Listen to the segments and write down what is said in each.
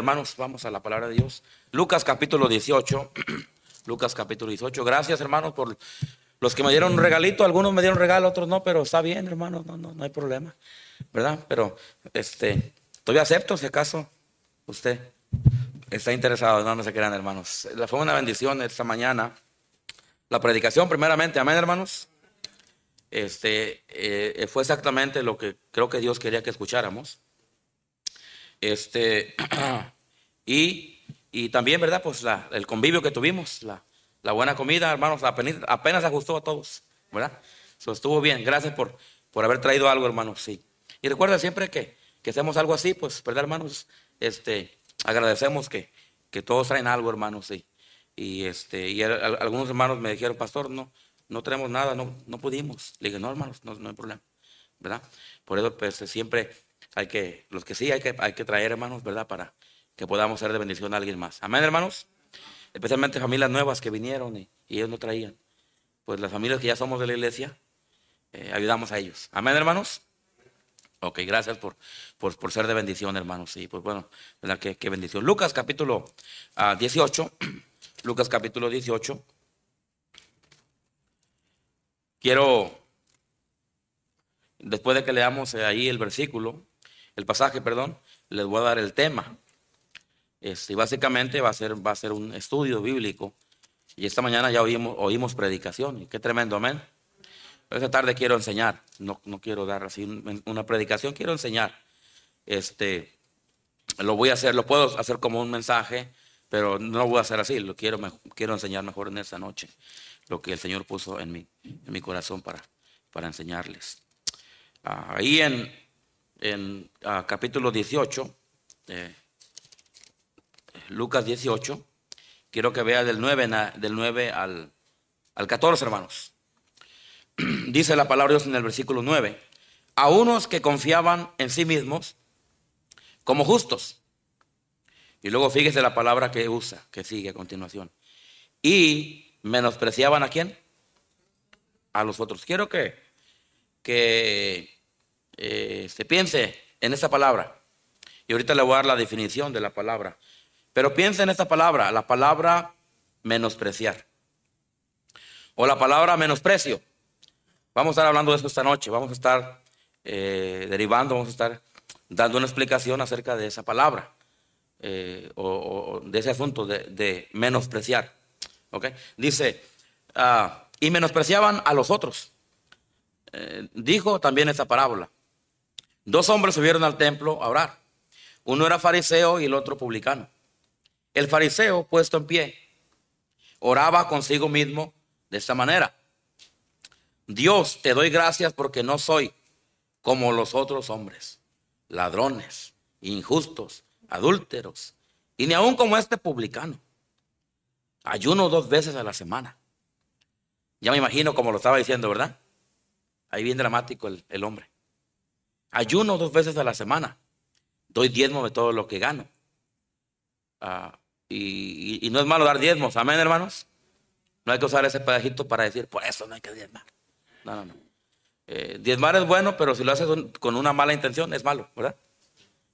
Hermanos, vamos a la palabra de Dios. Lucas capítulo 18. Lucas capítulo 18. Gracias, hermanos, por los que me dieron un regalito. Algunos me dieron regalo, otros no, pero está bien, hermanos, no, no, no hay problema. ¿Verdad? Pero este, todavía acepto si acaso usted está interesado. No, no se crean, hermanos. Fue una bendición esta mañana. La predicación, primeramente, amén, hermanos. Este eh, fue exactamente lo que creo que Dios quería que escucháramos. Este, y, y, también, ¿verdad? Pues la, el convivio que tuvimos, la, la buena comida, hermanos, apenas, apenas, ajustó a todos, ¿verdad? Eso estuvo bien. Gracias por, por haber traído algo, hermanos, sí. Y recuerda siempre que, que hacemos algo así, pues, ¿verdad, hermanos? Este, agradecemos que, que todos traen algo, hermanos, sí. Y, este, y algunos hermanos me dijeron, pastor, no, no tenemos nada, no, no pudimos. Le dije, no, hermanos, no, no hay problema, ¿verdad? Por eso, pues, siempre hay que, los que sí hay que, hay que traer, hermanos, ¿verdad? Para que podamos ser de bendición a alguien más. Amén, hermanos. Especialmente familias nuevas que vinieron y, ellos no traían. Pues las familias que ya somos de la iglesia, eh, ayudamos a ellos. Amén, hermanos. Ok, gracias por, por, ser de bendición, hermanos. Sí, pues bueno, ¿verdad? Qué, qué bendición. Lucas capítulo 18. Ah, Lucas capítulo 18. Quiero, después de que leamos ahí el versículo, el pasaje, perdón, les voy a dar el tema. Este, básicamente va a, ser, va a ser un estudio bíblico. Y esta mañana ya oímos, oímos predicación. Qué tremendo, amén. Esta tarde quiero enseñar. No, no quiero dar así una predicación, quiero enseñar. Este, lo voy a hacer, lo puedo hacer como un mensaje, pero no lo voy a hacer así. Lo quiero, quiero enseñar mejor en esta noche. Lo que el Señor puso en mi, en mi corazón para, para enseñarles. Ahí en en ah, capítulo 18, Lucas 18, quiero que vea del 9, del 9 al, al 14, hermanos. Dice la palabra de Dios en el versículo 9, a unos que confiaban en sí mismos como justos. Y luego fíjese la palabra que usa, que sigue a continuación. Y menospreciaban a quién? A los otros. Quiero que, que eh, se piense en esa palabra. Y ahorita le voy a dar la definición de la palabra. Pero piense en esta palabra, la palabra menospreciar. O la palabra menosprecio. Vamos a estar hablando de eso esta noche. Vamos a estar eh, derivando, vamos a estar dando una explicación acerca de esa palabra. Eh, o, de ese asunto de, menospreciar. Dice, ah, y menospreciaban a los otros. dijo también esa parábola. Dos hombres subieron al templo a orar. Uno era fariseo y el otro publicano. El fariseo, puesto en pie, oraba consigo mismo de esta manera. Dios, te doy gracias porque no soy como los otros hombres, ladrones, injustos, adúlteros, y ni aun como este publicano. Ayuno dos veces a la semana. Ya me imagino como lo estaba diciendo, ¿verdad? Ahí bien dramático el, el hombre. Ayuno dos veces a la semana. Doy diezmo de todo lo que gano. Ah, y, no es malo dar diezmos. Amén, hermanos. No hay que usar ese pedajito para decir, por eso no hay que diezmar. No, no, no. Eh, diezmar es bueno, pero si lo haces con una mala intención, es malo, ¿verdad?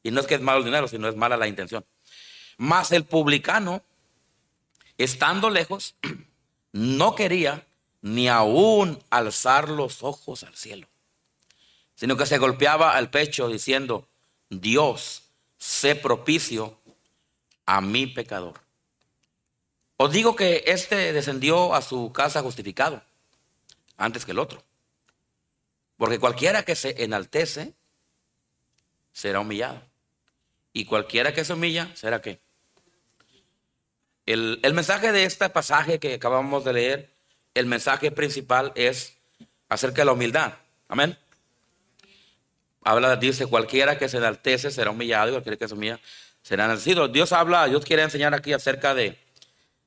Y no es que es malo el dinero, sino es mala la intención. Más el publicano, estando lejos, no quería ni aún alzar los ojos al cielo sino que se golpeaba al pecho diciendo, Dios, sé propicio a mi pecador. Os digo que este descendió a su casa justificado antes que el otro. Porque cualquiera que se enaltece será humillado. Y cualquiera que se humilla será qué. El, el mensaje de este pasaje que acabamos de leer, el mensaje principal es acerca de la humildad. Amén habla, dice, cualquiera que se enaltece será humillado y cualquiera que se humilla será nacido. Dios habla, Dios quiere enseñar aquí acerca de,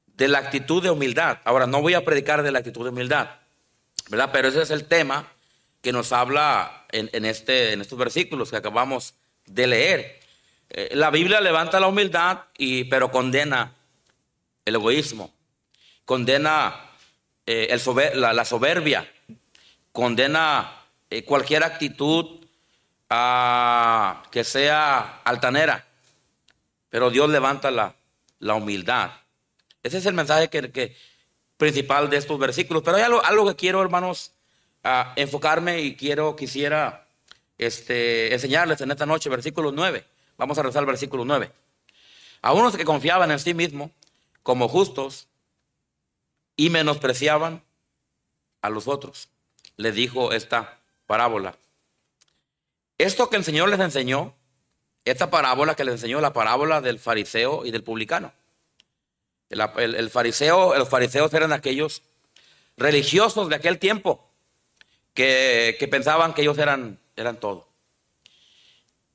de la actitud de humildad. Ahora, no voy a predicar de la actitud de humildad, ¿verdad? Pero ese es el tema que nos habla en, este, en estos versículos que acabamos de leer. Eh, la Biblia levanta la humildad, y, pero condena el egoísmo, condena eh, el la, soberbia, condena eh, cualquier actitud que sea altanera. pero Dios levanta la, la humildad. Ese es el mensaje que, principal de estos versículos. Pero hay algo, algo que quiero, hermanos, enfocarme y quiero, quisiera este, enseñarles en esta noche, versículo 9. Vamos a rezar el versículo 9. A unos que confiaban en sí mismos como justos y menospreciaban a los otros, le dijo esta parábola. Esto que el Señor les enseñó, esta parábola que les enseñó, la parábola del fariseo y del publicano. El, fariseo, los fariseos eran aquellos religiosos de aquel tiempo que, pensaban que ellos eran, eran todo.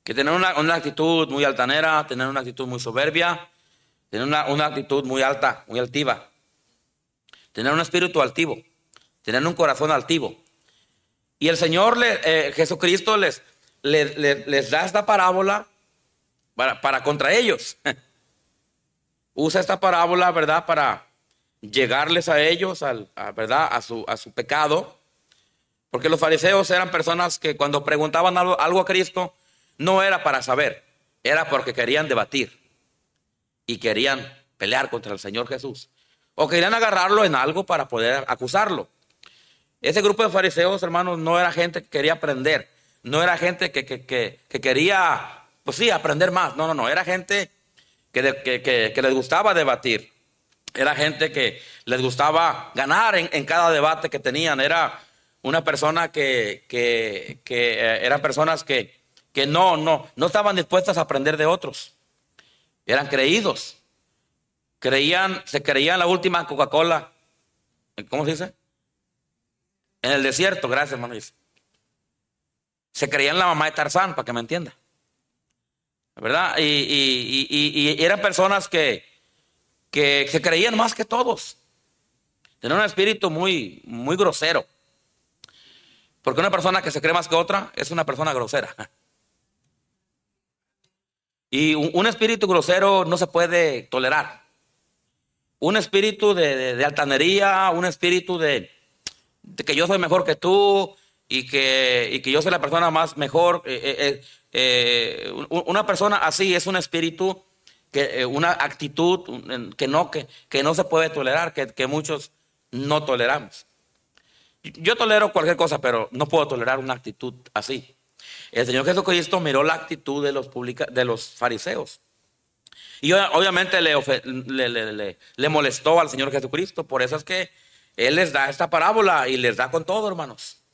Que tenían una, actitud muy altanera, tenían una actitud muy soberbia, tenían una, actitud muy alta, muy altiva. Tenían un espíritu altivo, tenían un corazón altivo. Y el Señor, eh, Jesucristo, les, les, da esta parábola para, contra ellos. usa esta parábola, ¿verdad?, para llegarles a ellos, a, ¿verdad?, a su, a su pecado. Porque los fariseos eran personas que cuando preguntaban algo, a Cristo, no era para saber, era porque querían debatir y querían pelear contra el Señor Jesús. O querían agarrarlo en algo para poder acusarlo. Ese grupo de fariseos, hermanos, no era gente que quería aprender, no era gente que, que, que quería, pues sí, aprender más. No, no, no, era gente que, les gustaba debatir. Era gente que les gustaba ganar en, cada debate que tenían. Era una persona que, que, eh, eran personas que, que no, no, no estaban dispuestas a aprender de otros. Eran creídos. Creían, se creían la última Coca-Cola. ¿Cómo se dice? En el desierto, gracias, hermano. Se creían la mamá de Tarzán, para que me entienda. ¿verdad? Y, eran personas que, que, se creían más que todos. Tenían un espíritu muy, muy grosero. Porque una persona que se cree más que otra es una persona grosera. Y un, espíritu grosero no se puede tolerar. Un espíritu de, altanería, un espíritu de, que yo soy mejor que tú y que, que yo soy la persona más mejor. Eh, eh, eh, una persona así es un espíritu, que, una actitud que no, que, que no se puede tolerar, que, que, muchos no toleramos. Yo tolero cualquier cosa, pero no puedo tolerar una actitud así. El Señor Jesucristo miró la actitud de los, de los fariseos. Y obviamente le, le, molestó al Señor Jesucristo. Por eso es que Él les da esta parábola y les da con todo, hermanos.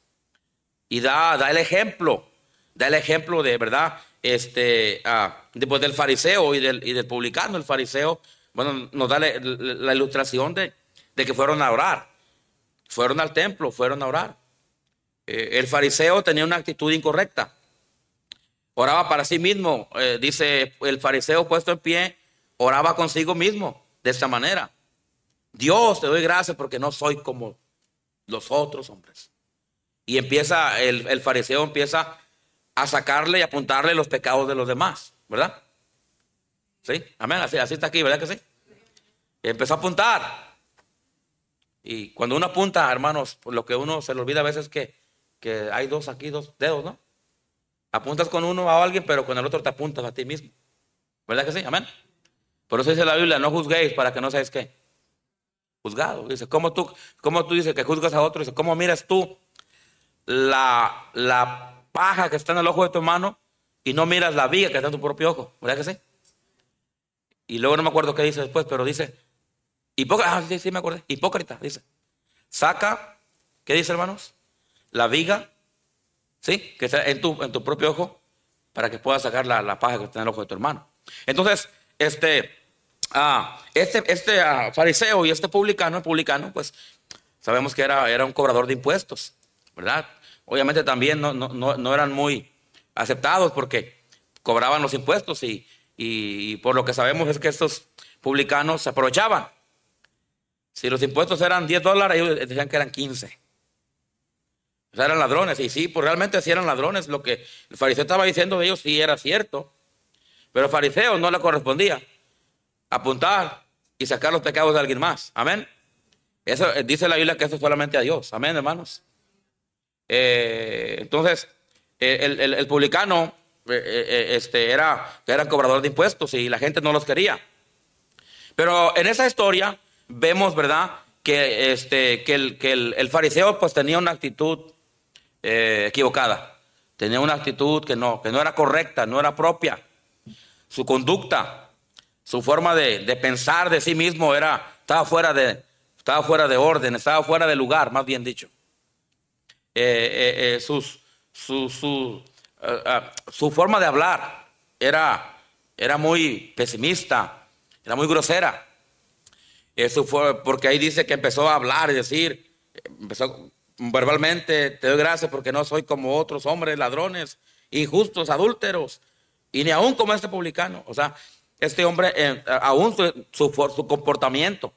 Y da, da el ejemplo da el ejemplo de, ¿verdad? Este, ah, después del fariseo y del, y del, publicano. El fariseo, bueno, nos da la, ilustración de, de, que fueron a orar. Fueron al templo, fueron a orar. Eh, el fariseo tenía una actitud incorrecta. Oraba para sí mismo. Eh, dice el fariseo puesto en pie, oraba consigo mismo de esta manera. Dios, te doy gracias porque no soy como los otros hombres. Y empieza, el, el fariseo empieza a sacarle y apuntarle los pecados de los demás, ¿verdad? ¿Sí? Amén, así, así está aquí, ¿verdad que sí? empezó a apuntar. Y cuando uno apunta, hermanos, por lo que uno se le olvida a veces es que, que hay dos aquí, dos dedos, ¿no? Apuntas con uno a alguien, pero con el otro te apuntas a ti mismo. ¿Verdad que sí? Amén. Por eso dice la Biblia, no juzguéis para que no seáis qué. Juzgado. Dice, ¿cómo tú, cómo tú dices que juzgas a otro? Dice, ¿cómo miras tú la, la paja que está en el ojo de tu hermano y no miras la viga que está en tu propio ojo. ¿Verdad que sí? Y luego no me acuerdo qué dice después, pero dice, hipócrita, ah, sí, sí me acordé, hipócrita, dice, saca, ¿qué dice hermanos? La viga, ¿sí? Que está en tu, en tu propio ojo para que puedas sacar la, paja que está en el ojo de tu hermano. Entonces, este, ah, este, este ah, fariseo y este publicano, publicano, pues sabemos que era, era un cobrador de impuestos, obviamente también no, eran muy aceptados porque cobraban los impuestos y, por lo que sabemos es que estos publicanos se aprovechaban. Si los impuestos eran 10 dólares, ellos decían que eran 15. O sea, eran ladrones. Y sí, pues realmente sí eran ladrones. Lo que el fariseo estaba diciendo de ellos sí era cierto. Pero al fariseo no le correspondía apuntar y sacar los pecados de alguien más. Amén. Eso eh, dice la Biblia que eso es solamente a Dios. Amén, hermanos. Eh, entonces, eh, el, publicano este, era, era cobrador de impuestos y la gente no los quería. Pero en esa historia vemos, ¿verdad? Que, este, que, el, que el, fariseo pues tenía una actitud equivocada. Tenía una actitud que no, que no era correcta, no era propia. Su conducta, su forma de, de pensar de sí mismo era, estaba fuera de, estaba fuera de orden, estaba fuera de lugar, más bien dicho. Eh, eh, eh, su, su, su, forma de hablar era, era muy pesimista, era muy grosera. Eso fue porque ahí dice que empezó a hablar y decir, empezó verbalmente, te doy gracias porque no soy como otros hombres, ladrones, injustos, adúlteros, y ni aún como este publicano. O sea, este hombre, aún su, su comportamiento,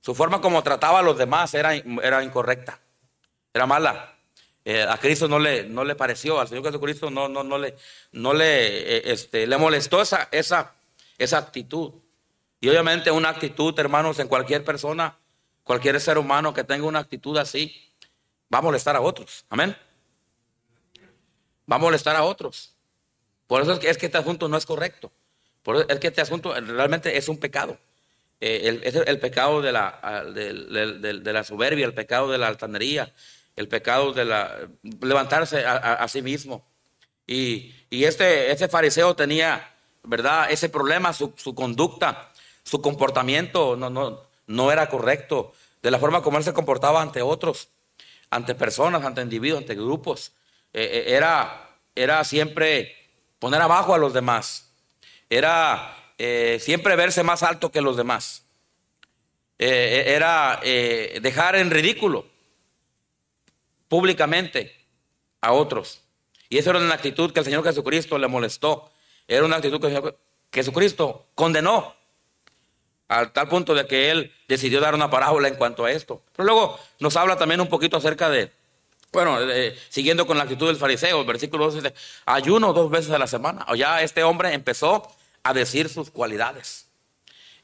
su forma como trataba a los demás era, era incorrecta, era mala. Eh, a Cristo no le, no le pareció, al Señor Jesucristo no, no, no le, no le, eh, este, le molestó esa, esa, esa actitud. Y obviamente una actitud, hermanos, en cualquier persona, cualquier ser humano que tenga una actitud así, va a molestar a otros. Amén. Va a molestar a otros. Por eso es que, es que este asunto no es correcto. Por eso es que este asunto realmente es un pecado. Eh, el, es el pecado de la, de, la soberbia, el pecado de la altanería, el pecado de la, levantarse a, sí mismo. Y, este, este fariseo tenía, ¿verdad? Ese problema, su, conducta, su comportamiento no, no, no era correcto. De la forma como él se comportaba ante otros, ante personas, ante individuos, ante grupos. Eh, eh, era, era siempre poner abajo a los demás. Era eh, siempre verse más alto que los demás. Era dejar en ridículo públicamente a otros. Y esa era una actitud que el Señor Jesucristo le molestó. Era una actitud que Jesucristo condenó al tal punto de que él decidió dar una parábola en cuanto a esto. Pero luego nos habla también un poquito acerca de, bueno, siguiendo con la actitud del fariseo, el versículo 12 dice, ayuno dos veces a la semana. O ya este hombre empezó a decir sus cualidades.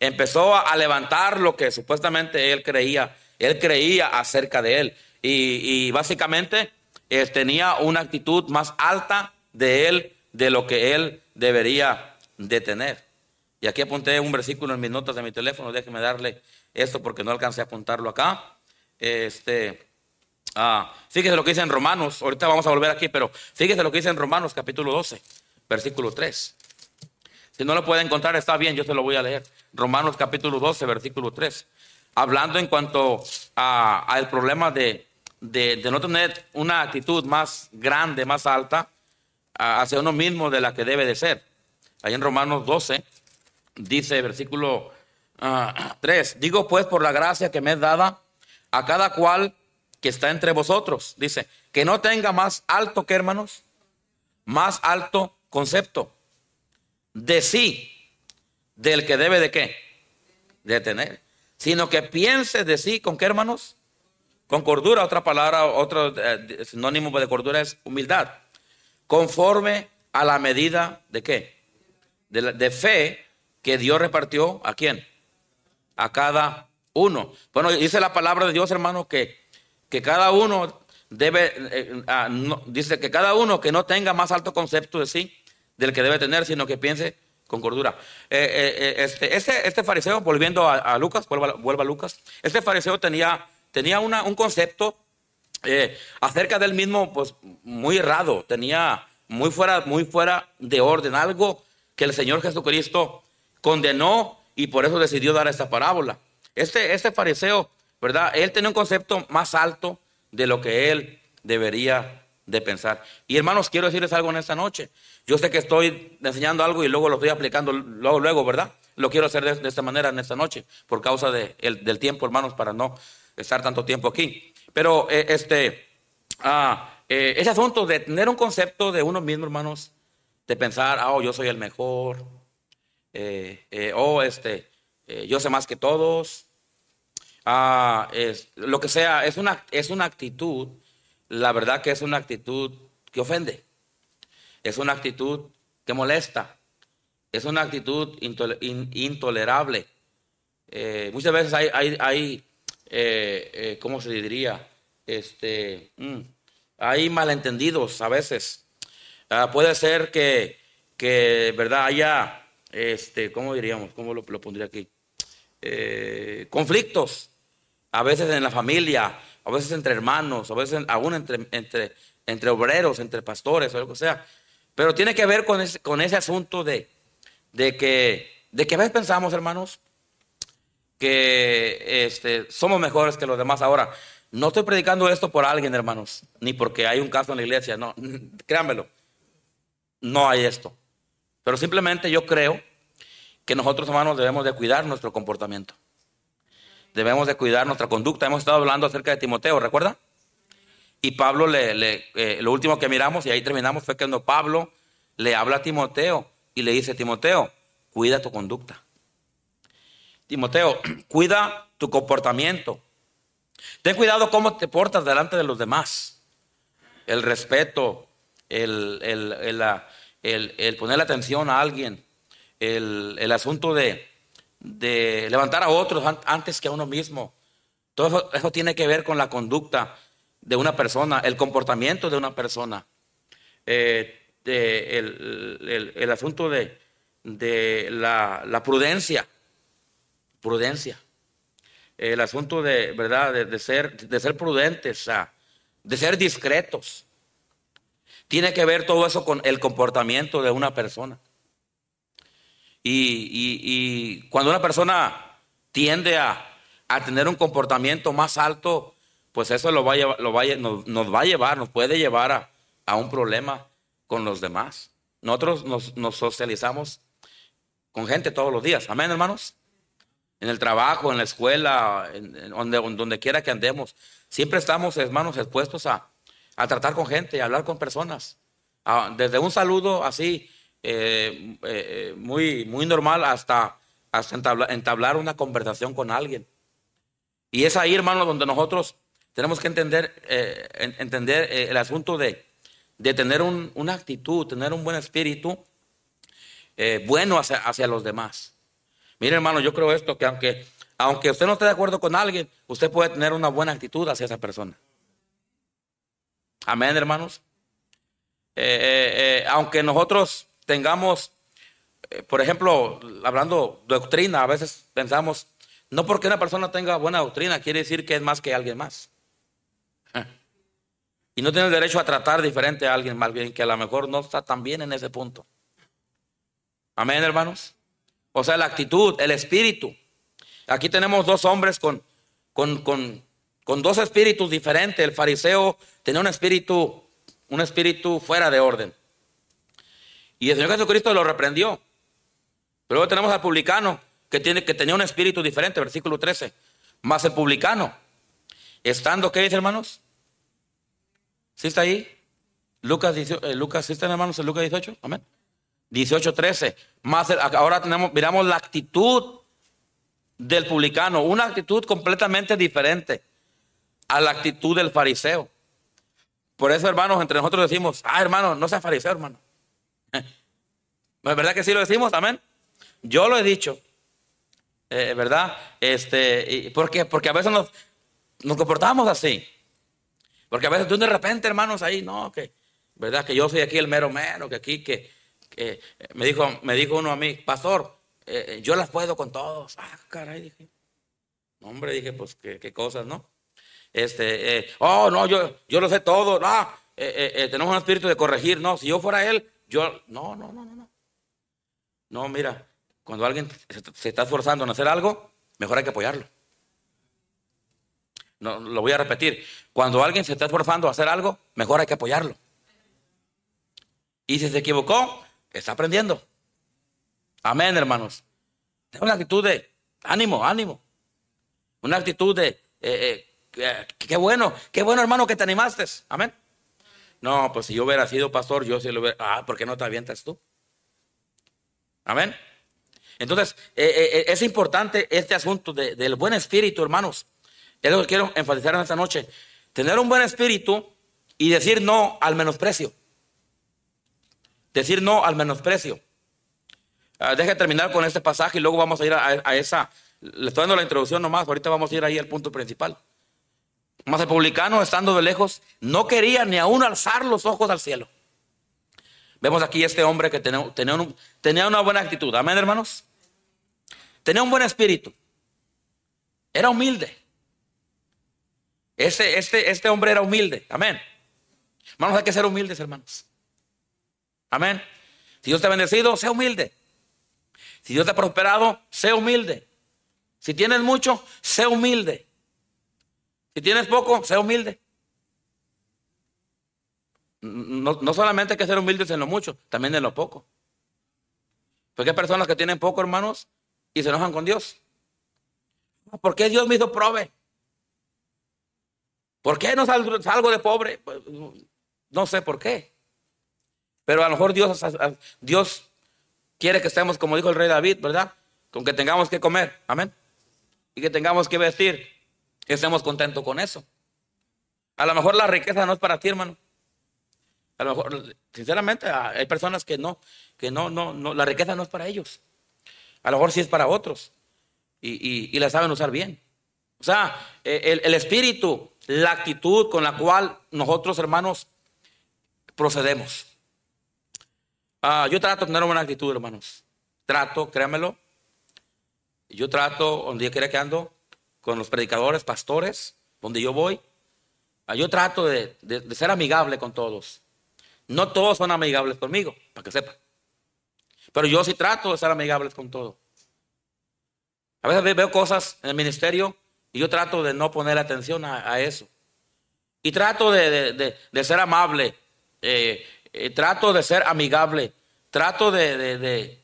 Empezó a levantar lo que supuestamente él creía, él creía acerca de él. Y, básicamente eh, tenía una actitud más alta de él de lo que él debería de tener. Y aquí apunté un versículo en mis notas de mi teléfono, déjeme darle esto porque no alcancé a apuntarlo acá. Este, ah, fíjese lo que dice en Romanos, ahorita vamos a volver aquí, pero fíjese lo que dice en Romanos capítulo 12, versículo 3. Si no lo puede encontrar, está bien, yo se lo voy a leer. Romanos capítulo 12, versículo 3. Hablando en cuanto al problema de, no tener una actitud más grande, más alta hacia uno mismo de la que debe de ser. Ahí en Romanos 12 dice, versículo 3, ah, digo pues por la gracia que me es dada a cada cual que está entre vosotros, dice, que no tenga más alto que hermanos, más alto concepto de sí, del que debe de qué? De tener. Sino que piense de sí, ¿con qué hermanos? Con cordura, otra palabra, otro eh, sinónimo de cordura es humildad. Conforme a la medida de qué? De, fe que Dios repartió a quién? A cada uno. Bueno, dice la palabra de Dios, hermano, que, que cada uno debe, eh, ah, dice que cada uno que no tenga más alto concepto de sí, del que debe tener, sino que piense con cordura. Eh, este, este, este, fariseo, volviendo a, Lucas, vuelva, a Lucas, este fariseo tenía, tenía un concepto acerca del mismo, pues muy errado, tenía muy fuera, muy fuera de orden, algo que el Señor Jesucristo condenó y por eso decidió dar esta parábola. Este, este fariseo, ¿verdad? Él tenía un concepto más alto de lo que él debería de pensar. Y hermanos, quiero decirles algo en esta noche. Yo sé que estoy enseñando algo y luego lo estoy aplicando luego, luego ¿verdad? Lo quiero hacer de, esta manera en esta noche, por causa del tiempo, hermanos, para no estar tanto tiempo aquí. Pero eh, este, ah, eh, ese asunto de tener un concepto de uno mismo, hermanos, de pensar, oh, yo soy el mejor, eh, oh, este, yo sé más que todos, ah, lo que sea, es una, es una actitud la verdad que es una actitud que ofende, es una actitud que molesta, es una actitud intolerable. Eh, muchas veces hay, hay, eh, eh, ¿cómo se diría? Este, mm, hay malentendidos a veces. Ah, puede ser que, que, ¿verdad? Haya, este, ¿cómo diríamos? ¿Cómo lo, pondría aquí? Eh, conflictos, a veces en la familia, a veces entre hermanos, a veces aún entre, entre, entre obreros, entre pastores o lo que sea. Pero tiene que ver con ese, con ese asunto de, de, que, de que a veces pensamos, hermanos, que este, somos mejores que los demás. Ahora, no estoy predicando esto por alguien, hermanos, ni porque hay un caso en la iglesia, no, créanmelo, no hay esto. Pero simplemente yo creo que nosotros, hermanos, debemos de cuidar nuestro comportamiento. Debemos de cuidar nuestra conducta. Hemos estado hablando acerca de Timoteo, ¿recuerda? Y Pablo, le, eh, lo último que miramos, y ahí terminamos, fue cuando Pablo le habla a Timoteo y le dice, Timoteo, cuida tu conducta. Timoteo, cuida tu comportamiento. Ten cuidado cómo te portas delante de los demás. El respeto, el, el, poner atención a alguien, el, asunto de, levantar a otros antes que a uno mismo. Todo eso, tiene que ver con la conducta de una persona, el comportamiento de una persona. Eh, el, asunto de, la, la prudencia prudencia. El asunto de, ¿verdad? De, ser, de ser prudentes, de ser discretos. Tiene que ver todo eso con el comportamiento de una persona. Y, cuando una persona tiende a, tener un comportamiento más alto, pues eso lo va lo nos, va a llevar, nos puede llevar a, un problema con los demás. Nosotros nos, nos socializamos con gente todos los días. Amén, hermanos en el trabajo, en la escuela, en, donde, donde quiera que andemos. Siempre estamos, hermanos, expuestos a, tratar con gente, a hablar con personas. desde un saludo así, eh, eh, muy, muy normal, hasta, hasta entablar, una conversación con alguien. Y es ahí, hermanos, donde nosotros tenemos que entender, eh, entender el asunto de, de tener una actitud, tener un buen espíritu bueno hacia, hacia los demás. Mire, hermano, yo creo esto, que aunque, aunque usted no esté de acuerdo con alguien, usted puede tener una buena actitud hacia esa persona. Amén, hermanos. Eh, eh, eh, aunque nosotros tengamos, por ejemplo, hablando de doctrina, a veces pensamos, no porque una persona tenga buena doctrina quiere decir que es más que alguien más. Y no tiene el derecho a tratar diferente a alguien más bien que a lo mejor no está tan bien en ese punto. Amén, hermanos. O sea, la actitud, el espíritu. Aquí tenemos dos hombres con, con, con, dos espíritus diferentes. El fariseo tenía un espíritu, un espíritu fuera de orden. Y el Señor Jesucristo lo reprendió. Pero luego tenemos al publicano que, tiene, que tenía un espíritu diferente, versículo 13. Más el publicano, estando, ¿qué dice hermanos? ¿Sí está ahí? Lucas, eh, Lucas, ¿sí están hermanos en Lucas 18? Amén. 18, 13. Más, ahora tenemos, miramos la actitud del publicano, una actitud completamente diferente a la actitud del fariseo. Por eso, hermanos, entre nosotros decimos, ah, hermano, no seas fariseo, hermano. ¿Es verdad que sí lo decimos? Amén. Yo lo he dicho. Eh, ¿Verdad? Este, ¿Por qué? Porque a veces nos, nos comportamos así. Porque a veces tú de repente, hermanos, ahí, no, que, ¿verdad? Que yo soy aquí el mero mero, que aquí, que, eh, me, dijo, me dijo uno a mí, pastor, eh, eh, yo las puedo con todos. Ah, caray, dije. Hombre, dije, pues qué, cosas, ¿no? Este, oh, no, yo, yo lo sé todo. No, tenemos un espíritu de corregir. No, si yo fuera él, yo, no, no, no, no, no. No, mira, cuando alguien se está esforzando en hacer algo, mejor hay que apoyarlo. No, lo voy a repetir. Cuando alguien se está esforzando a hacer algo, mejor hay que apoyarlo. Y si se equivocó, Está aprendiendo. Amén, hermanos. Una actitud de ánimo, ánimo. Una actitud de, eh, eh, qué bueno, qué bueno, hermano, que te animaste. Amén. No, pues si yo hubiera sido pastor, yo sí lo hubiera. Ah, ¿por qué no te avientas tú? Amén. Entonces, eh, es importante este asunto del buen espíritu, hermanos. Es lo que quiero enfatizar en esta noche. Tener un buen espíritu y decir no al menosprecio. Decir no al menosprecio. Uh, deje terminar con este pasaje y luego vamos a ir a, esa. Le estoy dando la introducción nomás, ahorita vamos a ir ahí al punto principal. Mas el publicano, estando de lejos, no quería ni aún alzar los ojos al cielo. Vemos aquí este hombre que tenía, tenía, una buena actitud. Amén, hermanos. Tenía un buen espíritu. Era humilde. Este, este, este hombre era humilde. Amén. Hermanos, hay que ser humildes, hermanos. Amén. Si Dios te ha bendecido, sé humilde. Si Dios te ha prosperado, sé humilde. Si tienes mucho, sé humilde. Si tienes poco, sé humilde. No, solamente hay que ser humildes en lo mucho, también en lo poco. Porque hay personas que tienen poco, hermanos, y se enojan con Dios. ¿Por qué Dios me hizo prove? ¿Por qué no salgo, de pobre? Pues, no sé por qué. Pero a lo mejor Dios, Dios quiere que estemos, como dijo el rey David, ¿verdad? Con que tengamos que comer. Amén. Y que tengamos que vestir. Que estemos contentos con eso. A lo mejor la riqueza no es para ti, hermano. A lo mejor, sinceramente, hay personas que no, que no, no, no, la riqueza no es para ellos. A lo mejor sí es para otros. Y, la saben usar bien. O sea, e, el, espíritu, la actitud con la cual nosotros, hermanos, procedemos. Ah, yo trato de tener una buena actitud, hermanos. Trato, créanmelo. Yo trato, donde yo quiera que ando, con los predicadores, pastores, donde yo voy. Ah, yo trato de ser amigable con todos. No todos son amigables conmigo, para que sepan. Pero yo sí trato de ser amigables con todos. A veces veo cosas en el ministerio y yo trato de no poner atención a, eso. Y trato de, ser amable, eh, eh, trato de ser amigable, trato de,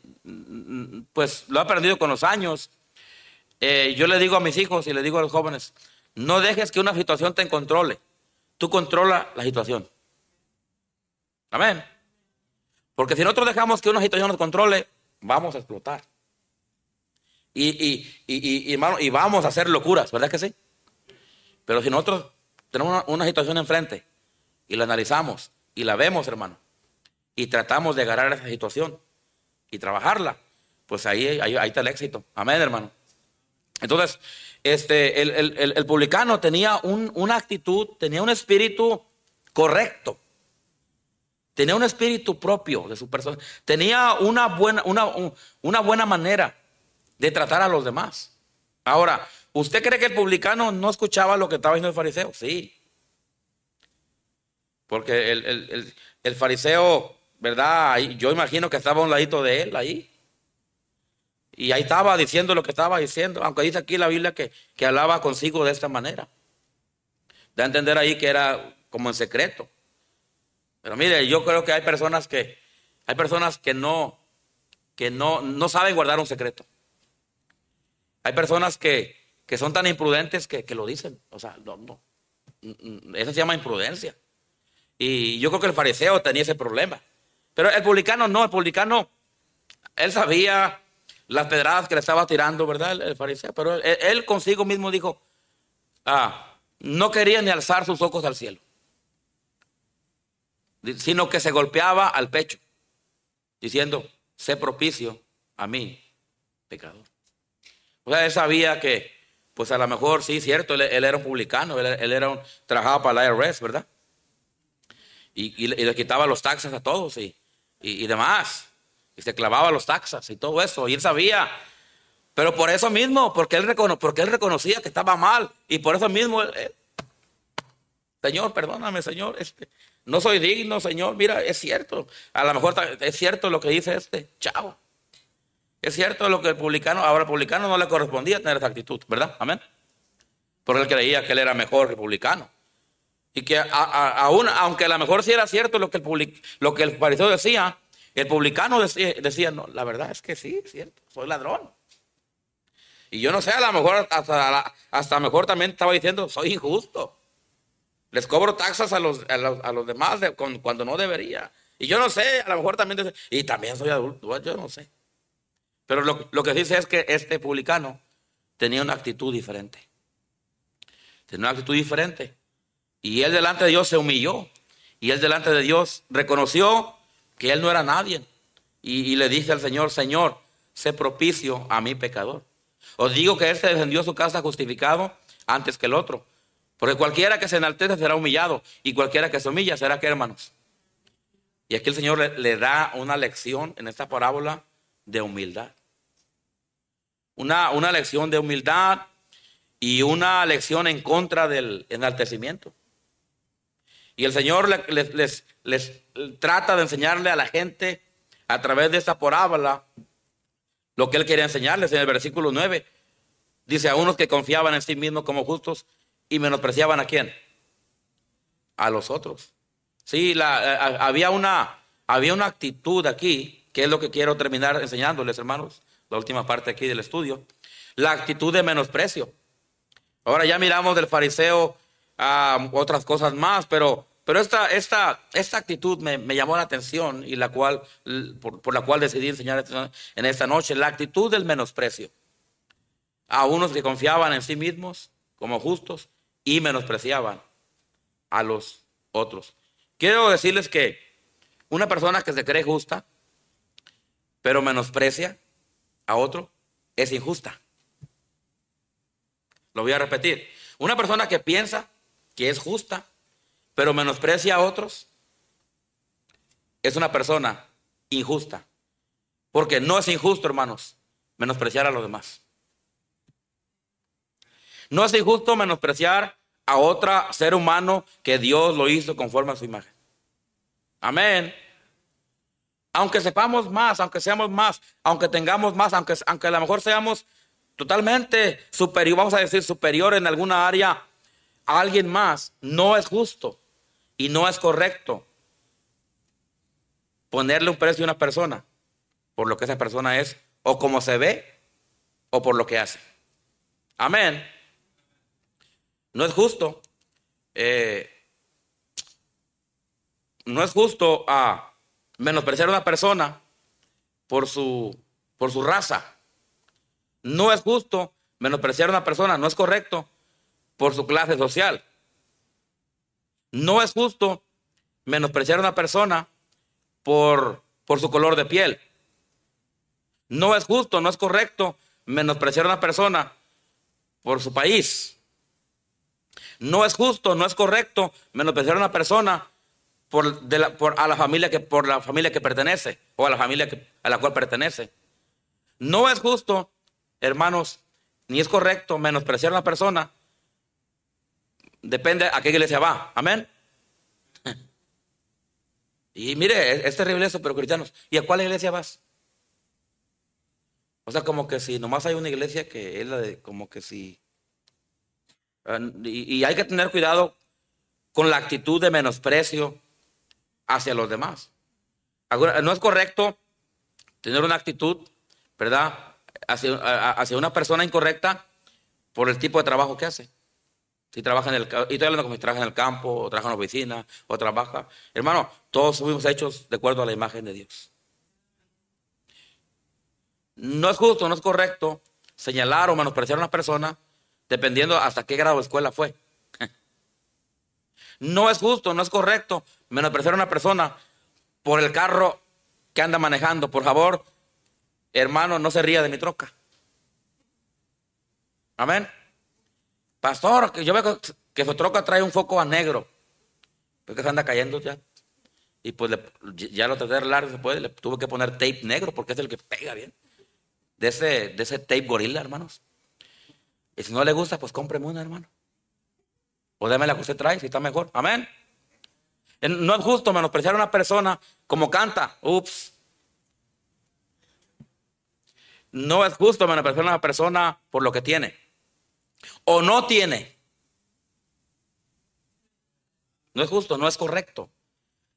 pues lo he aprendido con los años. Eh, yo le digo a mis hijos y le digo a los jóvenes, no dejes que una situación te controle, tú controla la situación. Amén. Porque si nosotros dejamos que una situación nos controle, vamos a explotar. Y, y, y, y, vamos a hacer locuras, ¿verdad que sí? Pero si nosotros tenemos una, situación enfrente y la analizamos y la vemos, hermano, y tratamos de agarrar esa situación y trabajarla, pues ahí, ahí, está el éxito. Amén, hermano. Entonces, este, el, publicano tenía una actitud, tenía un espíritu correcto. Tenía un espíritu propio de su persona. Tenía una buena, una, una buena manera de tratar a los demás. Ahora, ¿usted cree que el publicano no escuchaba lo que estaba diciendo el fariseo? Sí. Porque el, fariseo, ¿verdad? Yo imagino que estaba a un ladito de él ahí. Y ahí estaba diciendo lo que estaba diciendo, aunque dice aquí la Biblia que, que hablaba consigo de esta manera. Da a entender ahí que era como en secreto. Pero mire, yo creo que hay personas que, hay personas que no, que no, no saben guardar un secreto. Hay personas que, que son tan imprudentes que, que, lo dicen. O sea, no, no. Eso se llama imprudencia. Y yo creo que el fariseo tenía ese problema. Pero el publicano no, el publicano, él sabía las pedradas que le estaba tirando, ¿verdad? El, fariseo. Pero él, consigo mismo dijo, ah, no quería ni alzar sus ojos al cielo sino que se golpeaba al pecho, diciendo, sé propicio a mí, pecador. O sea, él sabía que, pues a lo mejor, sí, cierto, él, era un publicano, él, era un, trabajaba para la IRS, ¿verdad? Y, le quitaba los taxes a todos y, y, demás. Y se clavaba los taxas y todo eso. Y él sabía. Pero por eso mismo, porque él, porque él reconocía que estaba mal. Y por eso mismo, Señor, perdóname, Señor. Este, no soy digno, Señor. Mira, es cierto. A lo mejor es cierto lo que dice este. Chao. Es cierto lo que el publicano, ahora el publicano no le correspondía tener esa actitud, ¿verdad? Amén. Porque él creía que él era mejor que el publicano. Y que aún, aunque a lo mejor sí era cierto lo que el, lo que el fariseo decía, el publicano decía, decía, no, la verdad es que sí, es cierto, soy ladrón. Y yo no sé, a lo mejor hasta, hasta mejor también estaba diciendo, soy injusto. Les cobro taxas a los, a los, demás cuando no debería. Y yo no sé, a lo mejor también, y también soy adulto, yo no sé. Pero lo, lo que dice es que este publicano tenía una actitud diferente. Tenía una actitud diferente. Y él delante de Dios se humilló. Y él delante de Dios reconoció que él no era nadie. Y, le dice al Señor, Señor, sé propicio a mi pecador. Os digo que él se defendió su casa justificado antes que el otro. Porque cualquiera que se enaltece será humillado y cualquiera que se humilla será que hermanos Y aquí el Señor le, le da una lección en esta parábola de humildad. Una, una lección de humildad y una lección en contra del enaltecimiento. Y el Señor les, trata de enseñarle a la gente a través de esta parábola lo que Él quería enseñarles en el versículo 9. Dice a unos que confiaban en sí mismos como justos y menospreciaban a quién? A los otros. Sí, la, había, una, había una actitud aquí, que es lo que quiero terminar enseñándoles, hermanos, la última parte aquí del estudio. La actitud de menosprecio. Ahora ya miramos del fariseo otras cosas más, pero, pero esta, esta, esta actitud me, llamó la atención y la cual, por, por, la cual decidí enseñar en esta noche, la actitud del menosprecio. A unos que confiaban en sí mismos como justos y menospreciaban a los otros. Quiero decirles que una persona que se cree justa, pero menosprecia a otro, es injusta. Lo voy a repetir. Una persona que piensa que es justa, pero menosprecia a otros, es una persona injusta. Porque no es injusto, hermanos, menospreciar a los demás. No es injusto menospreciar a otro ser humano que Dios lo hizo conforme a su imagen. Amén. Aunque sepamos más, aunque seamos más, aunque tengamos más, aunque, a lo mejor seamos totalmente superior, vamos a decir superior en alguna área a alguien más, no es justo y no es correcto ponerle un precio a una persona por lo que esa persona es, o como se ve, o por lo que hace. Amén. No es justo. Eh, no es justo a menospreciar a una persona por su, por su raza. No es justo menospreciar a una persona, no es correcto por su clase social. No es justo menospreciar a una persona por, por su color de piel. No es justo, no es correcto menospreciar a una persona por su país. No es justo, no es correcto menospreciar a una persona por, de la, por, a la familia que, por la familia que pertenece o a la familia que, a la cual pertenece. No es justo, hermanos, ni es correcto menospreciar a una persona. Depende a qué iglesia va. Amén. Y mire, es, terrible eso, pero cristianos, ¿y a cuál iglesia vas? O sea, como que si nomás hay una iglesia que es la de, como que si Ah, y, hay que tener cuidado con la actitud de menosprecio hacia los demás. No es correcto tener una actitud, ¿verdad? Hacia, una persona incorrecta por el tipo de trabajo que hace. Si trabaja en el, y como si trabaja en el campo, o trabaja en la oficina, o trabaja. Hermano, todos fuimos hechos de acuerdo a la imagen de Dios. No es justo, no es correcto señalar o menospreciar a una persona dependiendo hasta qué grado de escuela fue. No es justo, no es correcto menospreciar a una persona por el carro que anda manejando. Por favor, hermano, no se ría de mi troca. Amén. Pastor, que yo veo que su troca trae un foco a negro. Porque se anda cayendo ya. Y pues ya lo traté de largo después, le tuve que poner tape negro porque es el que pega bien. De ese, de ese tape gorila, hermanos. Y si no le gusta, pues cómpreme una, hermano. O déme la que usted trae, si está mejor. Amén. No es justo menospreciar a una persona como canta. Ups. No es justo menospreciar a una persona por lo que tiene. O no tiene. No es justo, no es correcto.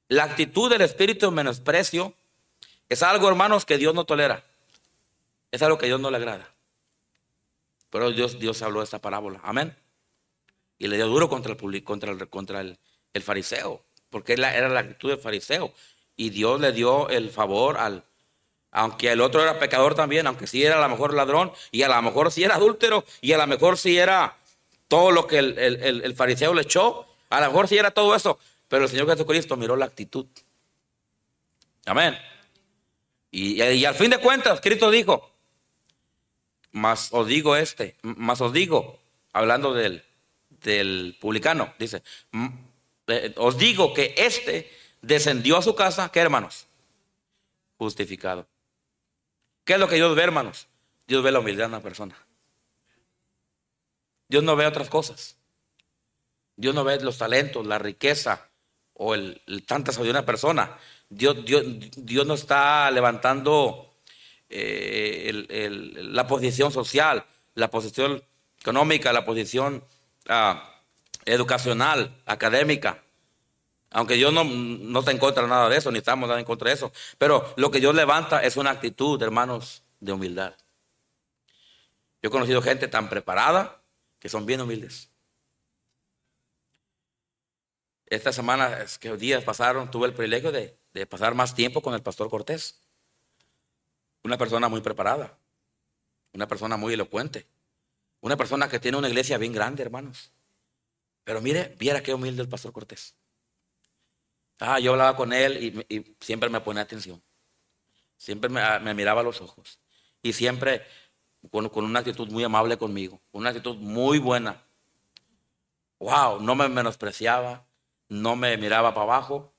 La actitud del espíritu de menosprecio es algo, hermanos, que Dios no tolera. Es algo que Dios no le agrada. Pero Dios, Dios habló de esta parábola. Amén. Y le dio duro contra el, contra el, contra el, fariseo. Porque era la actitud del fariseo. Y Dios le dio el favor al, aunque el otro era pecador también, aunque sí era a lo mejor ladrón, y a lo mejor sí era adúltero, y a lo mejor sí era todo lo que el, fariseo le echó, a lo mejor sí era todo eso, pero el Señor Jesucristo miró la actitud. Amén. Y, al fin de cuentas, Cristo dijo, más os digo este, más os digo, hablando del, del publicano, dice, eh, os digo que este descendió a su casa, ¿qué hermanos? Justificado. ¿Qué es lo que Dios ve, hermanos? Dios ve la humildad en una persona. Dios no ve otras cosas. Dios no ve los talentos, la riqueza o el, tanta sabiduría de una persona. Dios, Dios, no está levantando eh, la posición social, la posición económica, la posición ah, educacional, académica. Aunque Dios no, no está en contra de nada de eso, ni estamos en contra de eso. Pero lo que Dios levanta es una actitud, hermanos, de humildad. Yo he conocido gente tan preparada que son bien humildes. Esta semana, que días pasaron, tuve el privilegio de, de pasar más tiempo con el pastor Cortés. Una persona muy preparada, una persona muy elocuente, una persona que tiene una iglesia bien grande, hermanos. Pero mire, viera qué humilde el pastor Cortés. Ah, yo hablaba con él y, siempre me ponía atención. Siempre me, miraba a los ojos. Y siempre con, con, una actitud muy amable conmigo. Una actitud muy buena. Wow, no me menospreciaba. No me miraba para abajo.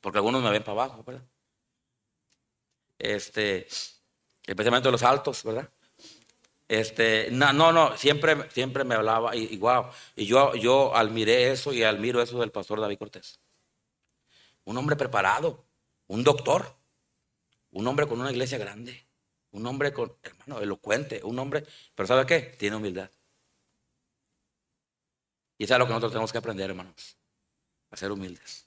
Porque algunos me ven para abajo, ¿verdad? Este, especialmente los altos, ¿verdad? Este, no, no, no, siempre, siempre me hablaba y, wow. Y yo, yo admiré eso y admiro eso del pastor David Cortés. Un hombre preparado, un doctor, un hombre con una iglesia grande, un hombre con, hermano, elocuente, un hombre, pero ¿sabe qué? Tiene humildad. Y eso es lo que nosotros tenemos que aprender, hermanos, a ser humildes.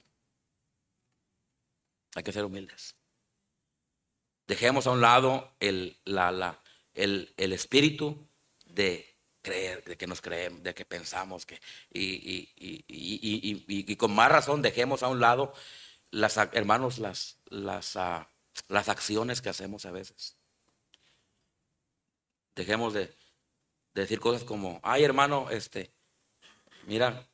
Hay que ser humildes. Dejemos a un lado el, la, el, el espíritu de creer, de que nos creemos, de que pensamos que y, y, y, y, con más razón dejemos a un lado las hermanos las las uh, las acciones que hacemos a veces. Dejemos de, de, decir cosas como, ay hermano, este, mira,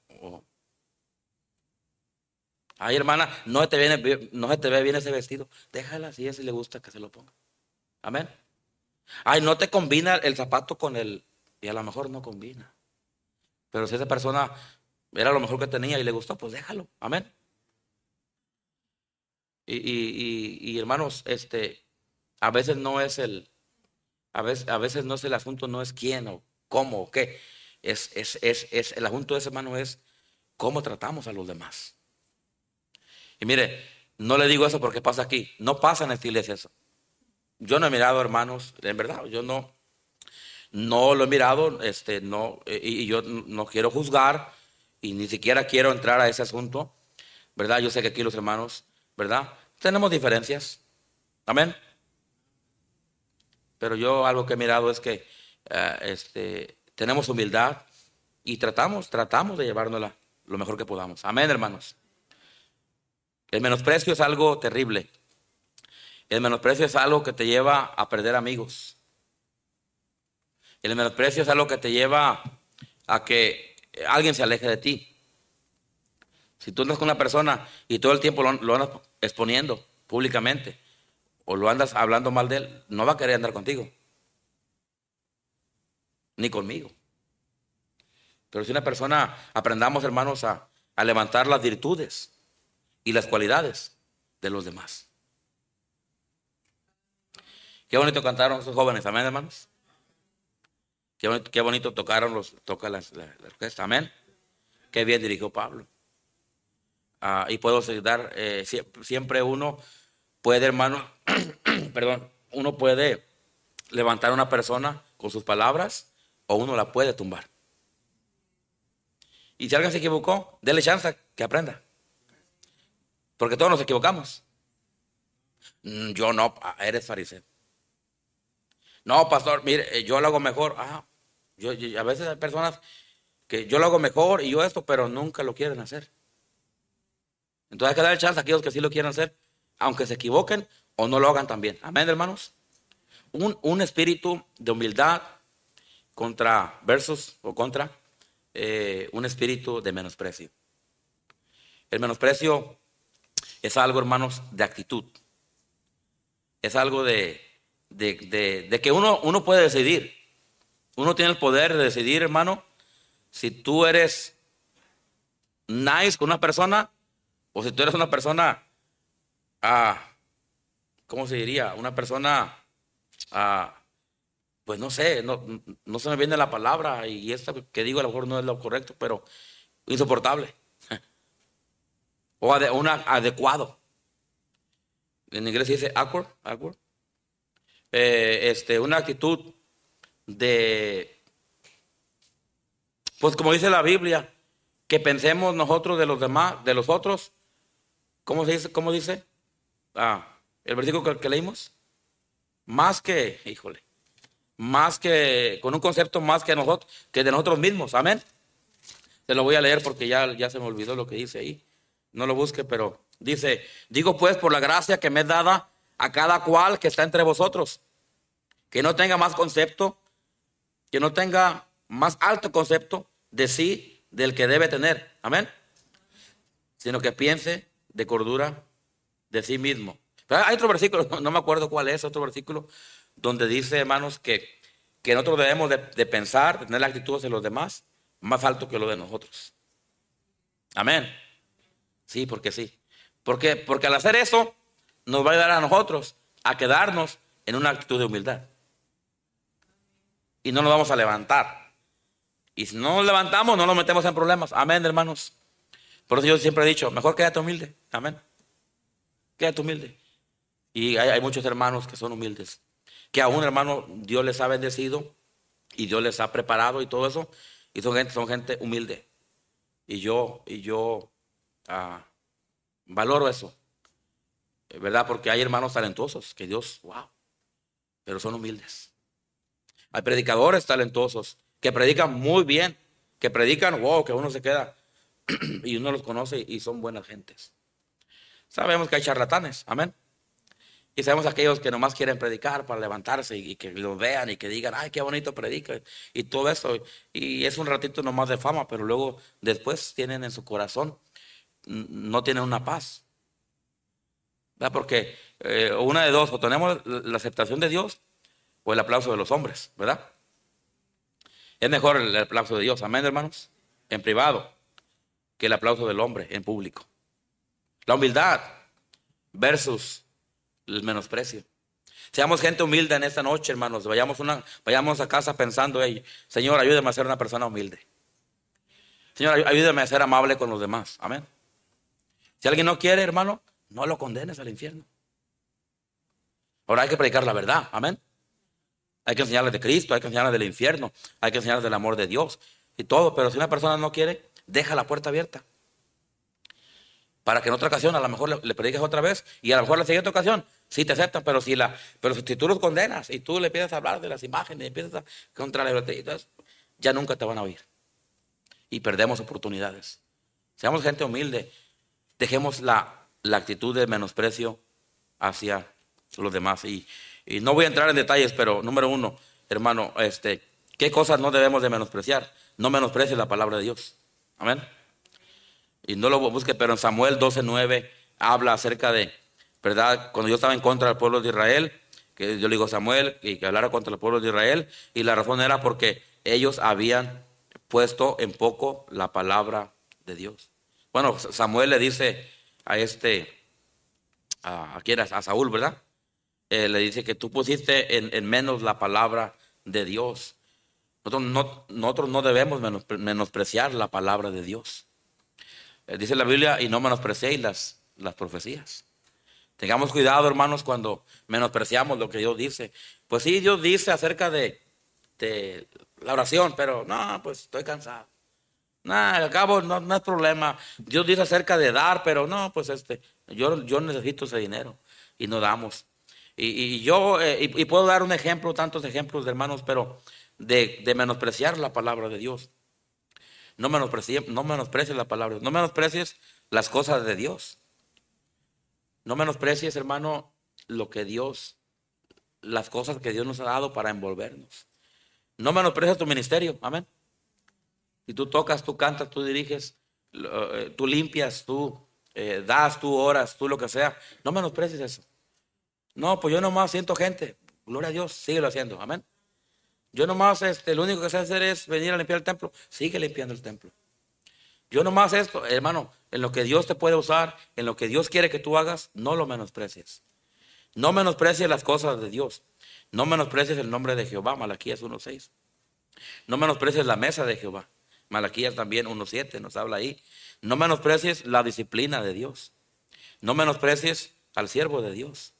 ay hermana, no te viene, no te ve bien ese vestido, déjala si a le gusta que se lo ponga. Amén. Ay, no te combina el zapato con el... Y a lo mejor no combina. Pero si esa persona era lo mejor que tenía y le gustó, pues déjalo. Amén. Y, hermanos, este, a veces no es el, a veces, a veces no es el asunto, no es quién o cómo o qué. Es, es, es, es, el asunto de ese hermano es cómo tratamos a los demás. Y mire, no le digo eso porque pasa aquí. No pasa en esta iglesia eso. Yo no he mirado, hermanos, en verdad, yo no, no lo he mirado, este, no, y, yo no quiero juzgar y ni siquiera quiero entrar a ese asunto, ¿verdad? Yo sé que aquí los hermanos, ¿verdad? Tenemos diferencias, amén. Pero yo algo que he mirado es que eh, este, tenemos humildad y tratamos, tratamos de llevárnosla lo mejor que podamos. Amén, hermanos. El menosprecio es algo terrible. El menosprecio es algo que te lleva a perder amigos. El menosprecio es algo que te lleva a que alguien se aleje de ti. Si tú andas con una persona y todo el tiempo lo, andas exponiendo públicamente o lo andas hablando mal de él, no va a querer andar contigo. Ni conmigo. Pero si una persona aprendamos, hermanos, a, levantar las virtudes y las cualidades de los demás. Qué bonito cantaron esos jóvenes, amén, hermanos. Qué bonito, tocaron los, toca la, orquesta, amén. Qué bien dirigió Pablo. Ah, y puedo dar, eh, siempre uno puede, hermano, perdón, uno puede levantar a una persona con sus palabras o uno la puede tumbar. Y si alguien se equivocó, déle chance que aprenda. Porque todos nos equivocamos. Mm, yo no, ah, eres fariseo. No, pastor, mire, eh, yo lo hago mejor. Ah, yo, a veces hay personas que yo lo hago mejor y yo esto, pero nunca lo quieren hacer. Entonces hay que dar chance a aquellos que sí lo quieren hacer, aunque se equivoquen o no lo hagan también. Amén, hermanos. Un, un espíritu de humildad contra versus o contra eh, un espíritu de menosprecio. El menosprecio es algo, hermanos, de actitud. Es algo de, de, que uno, uno puede decidir. Uno tiene el poder de decidir, hermano, si tú eres nice con una persona O si tú eres una persona, ah, ¿cómo se diría? Una persona, ah, pues no sé, no, no se me viene la palabra y esta que digo a lo mejor no es lo correcto, pero insoportable. o un adecuado. En inglés dice awkward, awkward. Eh, este, una actitud de, pues como dice la Biblia, que pensemos nosotros de los demás, de los otros. ¿Cómo se dice? ¿Cómo dice? Ah, el versículo que, leímos. Más que, híjole, más que, con un concepto más que nosotros, que de nosotros mismos. Amén. Te lo voy a leer porque ya, ya se me olvidó lo que dice ahí. No lo busque, pero dice, digo pues por la gracia que me es dada a cada cual que está entre vosotros, que no tenga más concepto, que no tenga más alto concepto de sí del que debe tener. Amén. Sino que piense de cordura de sí mismo. hay otro versículo, no, me acuerdo cuál es, otro versículo, donde dice, hermanos, que, que nosotros debemos de, pensar, de tener la actitud de los demás más alto que lo de nosotros. Amén. Sí, porque sí. Porque, porque al hacer eso, nos va a ayudar a nosotros a quedarnos en una actitud de humildad. Y no nos vamos a levantar. Y si no nos levantamos, no nos metemos en problemas. Amén, hermanos. Por eso yo siempre he dicho, mejor quédate humilde. Amén. Quédate humilde. Y hay, muchos hermanos que son humildes. Que a un hermano Dios les ha bendecido y Dios les ha preparado y todo eso. Y son gente, son gente humilde. Y yo, y yo ah, valoro eso. ¿Verdad? Porque hay hermanos talentosos que Dios, wow, pero son humildes. Hay predicadores talentosos que predican muy bien, que predican, wow, que uno se queda y uno los conoce y son buenas gentes. Sabemos que hay charlatanes, amén. Y sabemos aquellos que nomás quieren predicar para levantarse y, que lo vean y que digan, ay, qué bonito predica y todo eso. Y es un ratito nomás de fama, pero luego después tienen en su corazón, no tienen una paz. ¿Verdad? Porque eh, una de dos, o tenemos la aceptación de Dios o el aplauso de los hombres, ¿verdad? Es mejor el aplauso de Dios, amén, hermanos, en privado, que el aplauso del hombre en público. La humildad versus el menosprecio. Seamos gente humilde en esta noche, hermanos. Vayamos, una, vayamos a casa pensando, Señor, ayúdame a ser una persona humilde. Señor, ayúdame a ser amable con los demás. Amén. Si alguien no quiere, hermano, no lo condenes al infierno. Ahora hay que predicar la verdad. Amén. Hay que enseñarles de Cristo, hay que enseñarles del infierno, hay que enseñarles del amor de Dios y todo. Pero si una persona no quiere, deja la puerta abierta. Para que en otra ocasión a lo mejor le, prediques otra vez y a lo mejor la siguiente ocasión sí te aceptan, pero si, la, pero si tú los condenas y tú le empiezas a hablar de las imágenes y empiezas a contra la libertad, ya nunca te van a oír. Y perdemos oportunidades. Seamos gente humilde, dejemos la, la actitud de menosprecio hacia los demás. Y, y no voy a entrar en detalles, pero número uno, hermano, este, ¿qué cosas no debemos de menospreciar? No menosprecies la palabra de Dios. Amén. Y no lo busque, pero en Samuel 12:9 habla acerca de, ¿verdad? Cuando yo estaba en contra del pueblo de Israel, que yo le digo a Samuel y que hablara contra el pueblo de Israel, y la razón era porque ellos habían puesto en poco la palabra de Dios. Bueno, Samuel le dice a este, a, a, a Saúl, ¿verdad? Eh, le dice que tú pusiste en, menos la palabra de Dios. Nosotros no, nosotros no debemos menospreciar la palabra de Dios. Eh, dice la Biblia, y no menospreciéis las, las profecías. Tengamos cuidado, hermanos, cuando menospreciamos lo que Dios dice. Pues sí, Dios dice acerca de, la oración, pero no, pues estoy cansado. No, al cabo no, no, es problema. Dios dice acerca de dar, pero no, pues este, yo, yo necesito ese dinero y no damos. Y, yo, eh, y, puedo dar un ejemplo, tantos ejemplos de hermanos, pero de, menospreciar la palabra de Dios. No menosprecies, no menosprecies la palabra, no menosprecies las cosas de Dios. No menosprecies, hermano, lo que Dios, las cosas que Dios nos ha dado para envolvernos. No menosprecies tu ministerio, amén. Si tú tocas, tú cantas, tú diriges, eh, tú limpias, tú eh, das, tú oras, tú lo que sea, no menosprecies eso. No, pues yo nomás siento gente. Gloria a Dios, síguelo haciendo. Amén. Yo nomás, este, lo único que sé hacer es venir a limpiar el templo. Sigue limpiando el templo. Yo nomás esto, hermano, en lo que Dios te puede usar, en lo que Dios quiere que tú hagas, no lo menosprecies. No menosprecies las cosas de Dios. No menosprecies el nombre de Jehová, Malaquías 1.6. No menosprecies la mesa de Jehová. Malaquías también 1.7 nos habla ahí. No menosprecies la disciplina de Dios. No menosprecies al siervo de Dios.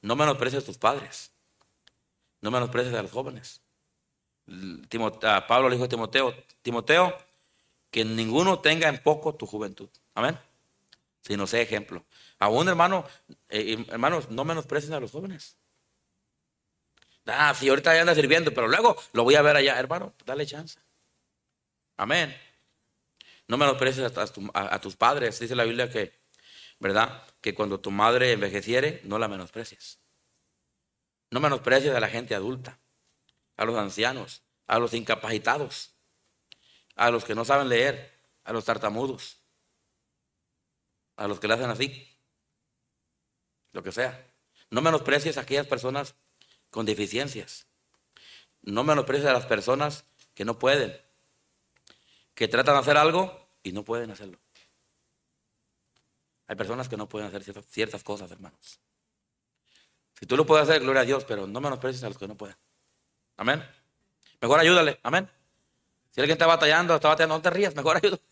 No menosprecies a tus padres. No menosprecies a los jóvenes. Pablo le dijo a Timoteo, Timoteo, que ninguno tenga en poco tu juventud. Amén. Si no sé ejemplo. Aún, hermano, eh, hermanos, no menosprecies a los jóvenes. Ah, si ahorita ya anda sirviendo, pero luego lo voy a ver allá, hermano, dale chance. Amén. No menosprecies a, a tus padres. Dice la Biblia que, ¿verdad? Que cuando tu madre envejeciere, no la menosprecies. No menosprecies a la gente adulta, a los ancianos, a los incapacitados, a los que no saben leer, a los tartamudos, a los que le hacen así, lo que sea. No menosprecies a aquellas personas con deficiencias. No menosprecies a las personas que no pueden, que tratan de hacer algo y no pueden hacerlo. Hay personas que no pueden hacer ciertas, cosas, hermanos. Si tú lo puedes hacer, gloria a Dios, pero no menosprecies a los que no pueden. Amén. Mejor ayúdale. Amén. Si alguien está batallando, está batallando, no te rías, mejor ayúdale.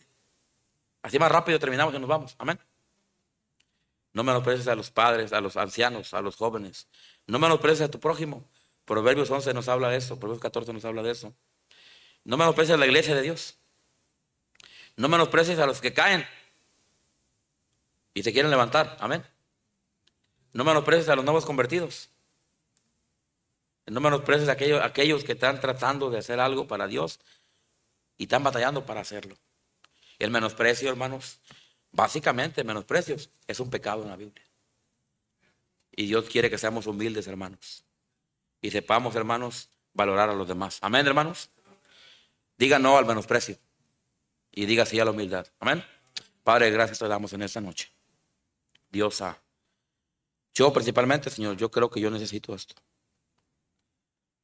Así más rápido terminamos y nos vamos. Amén. No menosprecies a los padres, a los ancianos, a los jóvenes. No menosprecies a tu prójimo. Proverbios 11 nos habla de eso. Proverbios 14 nos habla de eso. No menosprecies a la iglesia de Dios. No menosprecies a los que caen y se quieren levantar. Amén. No menosprecies a los nuevos convertidos. No menosprecies a aquellos, aquellos que están tratando de hacer algo para Dios y están batallando para hacerlo. El menosprecio, hermanos, básicamente menosprecios es un pecado en la Biblia. Y Dios quiere que seamos humildes, hermanos. Y sepamos, hermanos, valorar a los demás. Amén, hermanos. Diga no al menosprecio. Y diga sí a la humildad. Amén. Padre, gracias te damos en esta noche. Dios. Yo principalmente, Señor, yo creo que yo necesito esto.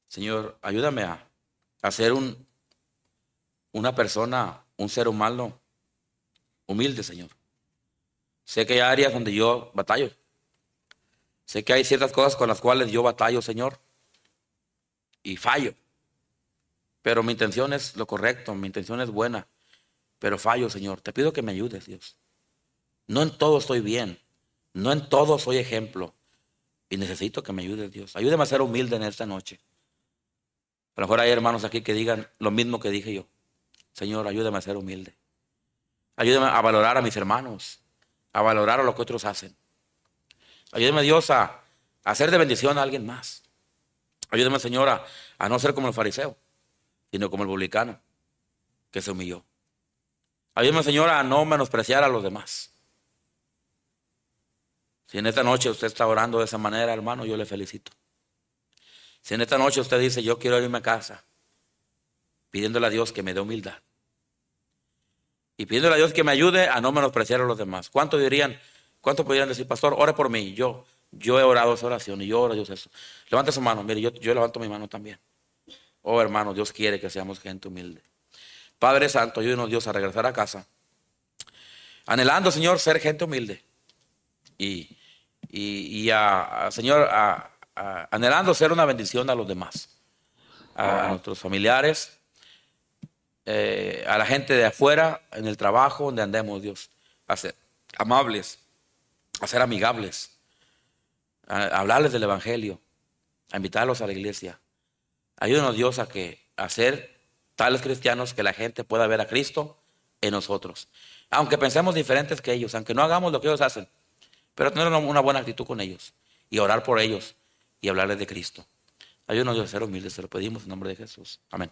Señor, ayúdame a, ser un, una persona, un ser humano humilde, Señor. Sé que hay áreas donde yo batallo. Sé que hay ciertas cosas con las cuales yo batallo, Señor, y fallo. Pero mi intención es lo correcto, mi intención es buena, pero fallo, Señor. Te pido que me ayudes, Dios. No en todo estoy bien, no en todo soy ejemplo, y necesito que me ayudes, Dios. Ayúdeme a ser humilde en esta noche. A lo mejor hay hermanos aquí que digan lo mismo que dije yo. Señor, ayúdame a ser humilde. Ayúdame a valorar a mis hermanos, a valorar a lo que otros hacen. Ayúdame, Dios, a, hacer de bendición a alguien más. Ayúdame, Señora, a no ser como el fariseo, sino como el publicano, que se humilló. Ayúdame, Señora, a no menospreciar a los demás. Si en esta noche usted está orando de esa manera, hermano, yo le felicito. Si en esta noche usted dice, yo quiero irme a casa, pidiéndole a Dios que me dé humildad. Y pidiéndole a Dios que me ayude a no menospreciar a los demás. ¿Cuántos dirían, cuántos podrían decir, pastor, ore por mí? Yo, yo he orado esa oración y yo oro Dios eso. Levante su mano, mire, yo, yo levanto mi mano también. Oh hermano, Dios quiere que seamos gente humilde. Padre Santo, ayúdenos Dios a regresar a casa. Anhelando, Señor, ser gente humilde. Y, y, a, Señor, a, anhelando ser una bendición a los demás, a, nuestros familiares, eh, a la gente de afuera, en el trabajo donde andemos, Dios, a ser amables, a ser amigables, a, hablarles del Evangelio, a invitarlos a la iglesia. Ayúdanos, Dios, a que a ser tales cristianos que la gente pueda ver a Cristo en nosotros. Aunque pensemos diferentes que ellos, aunque no hagamos lo que ellos hacen, pero tener una buena actitud con ellos y orar por ellos y hablarles de Cristo. Ayúdanos a ser humildes, se lo pedimos en nombre de Jesús. Amén.